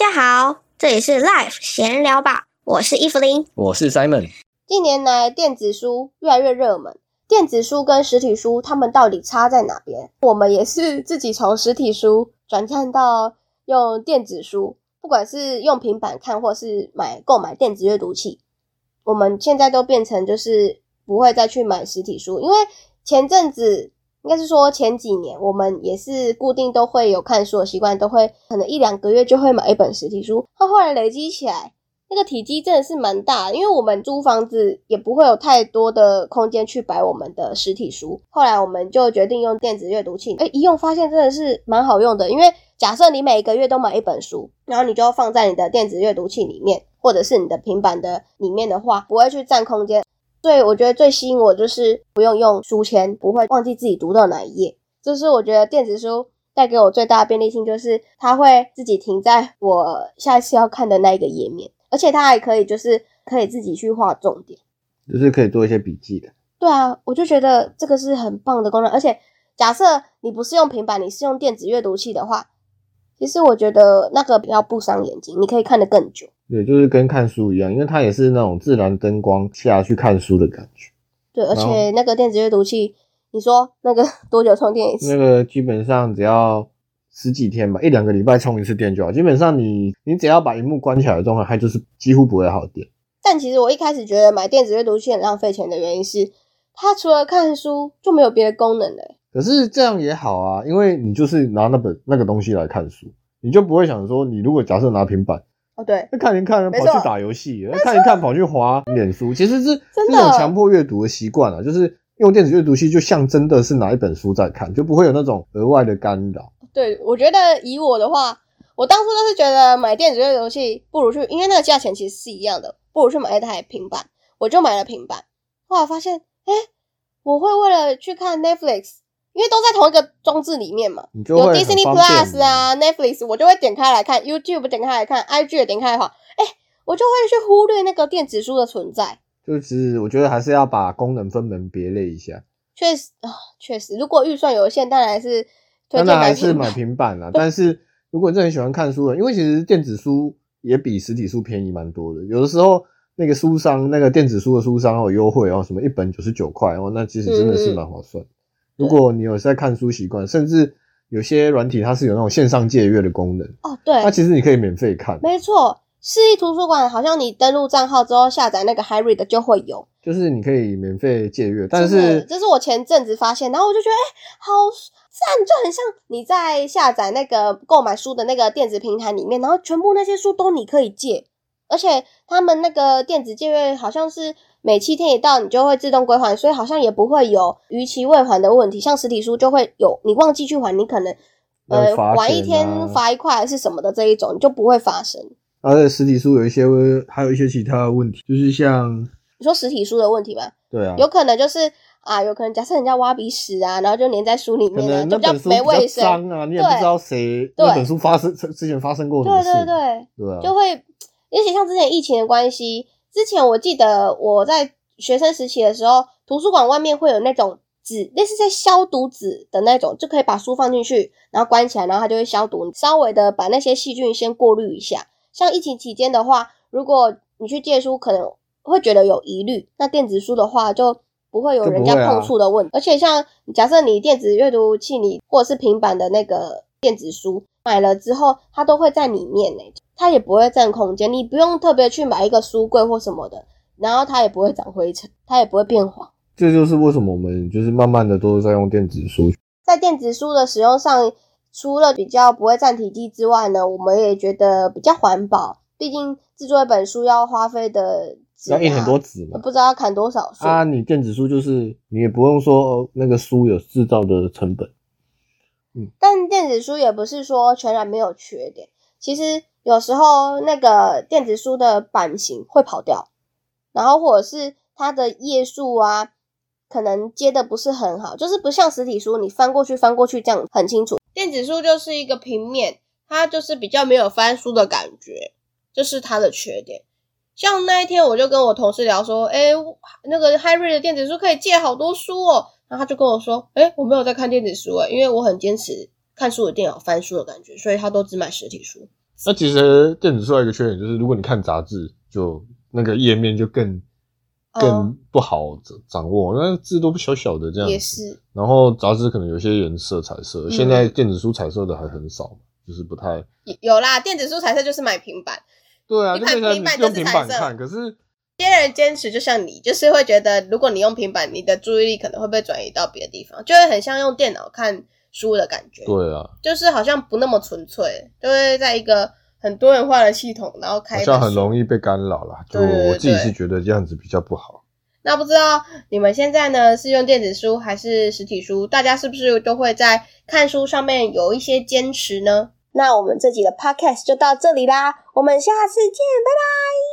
家好，这里是 Life 闲聊吧，我是伊芙琳。我是 Simon。近年来，电子书越来越热门。电子书跟实体书，它们到底差在哪边？我们也是自己从实体书转战到用电子书，不管是用平板看，或是买购买电子阅读器，我们现在都变成就是不会再去买实体书，因为前阵子应该是说前几年，我们也是固定都会有看书的习惯，都会可能一两个月就会买一本实体书，它后来累积起来。那个体积真的是蛮大，因为我们租房子也不会有太多的空间去摆我们的实体书。后来我们就决定用电子阅读器，哎，一用发现真的是蛮好用的。因为假设你每个月都买一本书，然后你就放在你的电子阅读器里面，或者是你的平板的里面的话，不会去占空间。所以我觉得最吸引我就是不用用书签，不会忘记自己读到哪一页。这是我觉得电子书带给我最大的便利性，就是它会自己停在我下一次要看的那一个页面。而且它还可以，就是可以自己去画重点，就是可以做一些笔记的。对啊，我就觉得这个是很棒的功能。而且假设你不是用平板，你是用电子阅读器的话，其实我觉得那个比较不伤眼睛，你可以看得更久。对，就是跟看书一样，因为它也是那种自然灯光下去看书的感觉。对，而且那个电子阅读器，你说那个多久充电一次？那个基本上只要。十几天吧，一两个礼拜充一次电就好。基本上你你只要把荧幕关起来的状态，它就是几乎不会耗电。但其实我一开始觉得买电子阅读器很浪费钱的原因是，它除了看书就没有别的功能了。可是这样也好啊，因为你就是拿那本那个东西来看书，你就不会想说，你如果假设拿平板，哦对，那看一看跑去打游戏，看一看跑去滑脸书，其实是这种强迫阅读的习惯啊，就是用电子阅读器就像真的是拿一本书在看，就不会有那种额外的干扰。对，我觉得以我的话，我当初都是觉得买电子阅读器不如去，因为那个价钱其实是一样的，不如去买一台平板。我就买了平板，后来发现，哎，我会为了去看 Netflix，因为都在同一个装置里面嘛，有 Disney Plus 啊，Netflix，我就会点开来看 YouTube，点开来看 IG，点开来话，哎，我就会去忽略那个电子书的存在。就是我觉得还是要把功能分门别类一下。确实啊，确实，如果预算有限，当然是。当然还是买平板啦，但是如果你真的很喜欢看书的，因为其实电子书也比实体书便宜蛮多的。有的时候那个书商，那个电子书的书商有优惠哦，什么一本九十九块哦，那其实真的是蛮划算。如果你有在看书习惯，甚至有些软体它是有那种线上借阅的功能哦，对，那其实你可以免费看。没错，市立图书馆好像你登录账号之后下载那个 HiRead 就会有，就是你可以免费借阅。但是这是我前阵子发现，然后我就觉得哎，好。这样就很像你在下载那个购买书的那个电子平台里面，然后全部那些书都你可以借，而且他们那个电子借阅好像是每七天一到你就会自动归还，所以好像也不会有逾期未还的问题。像实体书就会有，你忘记去还，你可能呃晚一天罚一块还是什么的这一种，你就不会发生。而且实体书有一些还有一些其他的问题，就是像你说实体书的问题吧？对啊，有可能就是。啊，有可能假设人家挖鼻屎啊，然后就粘在书里面，就比较没卫生啊。你也不知道谁那本书发生之前发生过什么事，对对对，对，就会。而且像之前疫情的关系，之前我记得我在学生时期的时候，图书馆外面会有那种纸，类似在消毒纸的那种，就可以把书放进去，然后关起来，然后它就会消毒，稍微的把那些细菌先过滤一下。像疫情期间的话，如果你去借书，可能会觉得有疑虑，那电子书的话就。不会有人家碰触的问题，而且像假设你电子阅读器你或者是平板的那个电子书买了之后，它都会在里面呢，它也不会占空间，你不用特别去买一个书柜或什么的，然后它也不会长灰尘，它也不会变黄。这就是为什么我们就是慢慢的都是在用电子书，在电子书的使用上，除了比较不会占体积之外呢，我们也觉得比较环保，毕竟制作一本书要花费的。要印很多纸嘛？不知道要砍多少书啊！你电子书就是你也不用说那个书有制造的成本，但电子书也不是说全然没有缺点，其实有时候那个电子书的版型会跑掉，然后或者是它的页数啊，可能接的不是很好，就是不像实体书，你翻过去翻过去这样很清楚。电子书就是一个平面，它就是比较没有翻书的感觉，这是它的缺点。像那一天，我就跟我同事聊说，哎，那个 Harry 的电子书可以借好多书哦。然后他就跟我说，哎，我没有在看电子书，哎，因为我很坚持看书的电脑翻书的感觉，所以他都只买实体书。那其实电子书还有一个缺点就是，如果你看杂志，就那个页面就更哦更不好掌掌握，那字都小小的这样子。也是，然后杂志可能有些颜色彩色，嗯现在电子书彩色的还很少，就是不太。有啦，电子书彩色就是买平板。对啊，你看就变成平板就是看，可是有些人坚持，就像你，就是会觉得，如果你用平板，你的注意力可能会被转移到别的地方，就会很像用电脑看书的感觉。对啊，就是好像不那么纯粹，就会在一个很多元化的系统，然后开好像很容易被干扰啦。就我自己是觉得这样子比较不好。那不知道你们现在呢是用电子书还是实体书？大家是不是都会在看书上面有一些坚持呢？那我们这集的 podcast 就到这里啦，我们下次见，拜拜。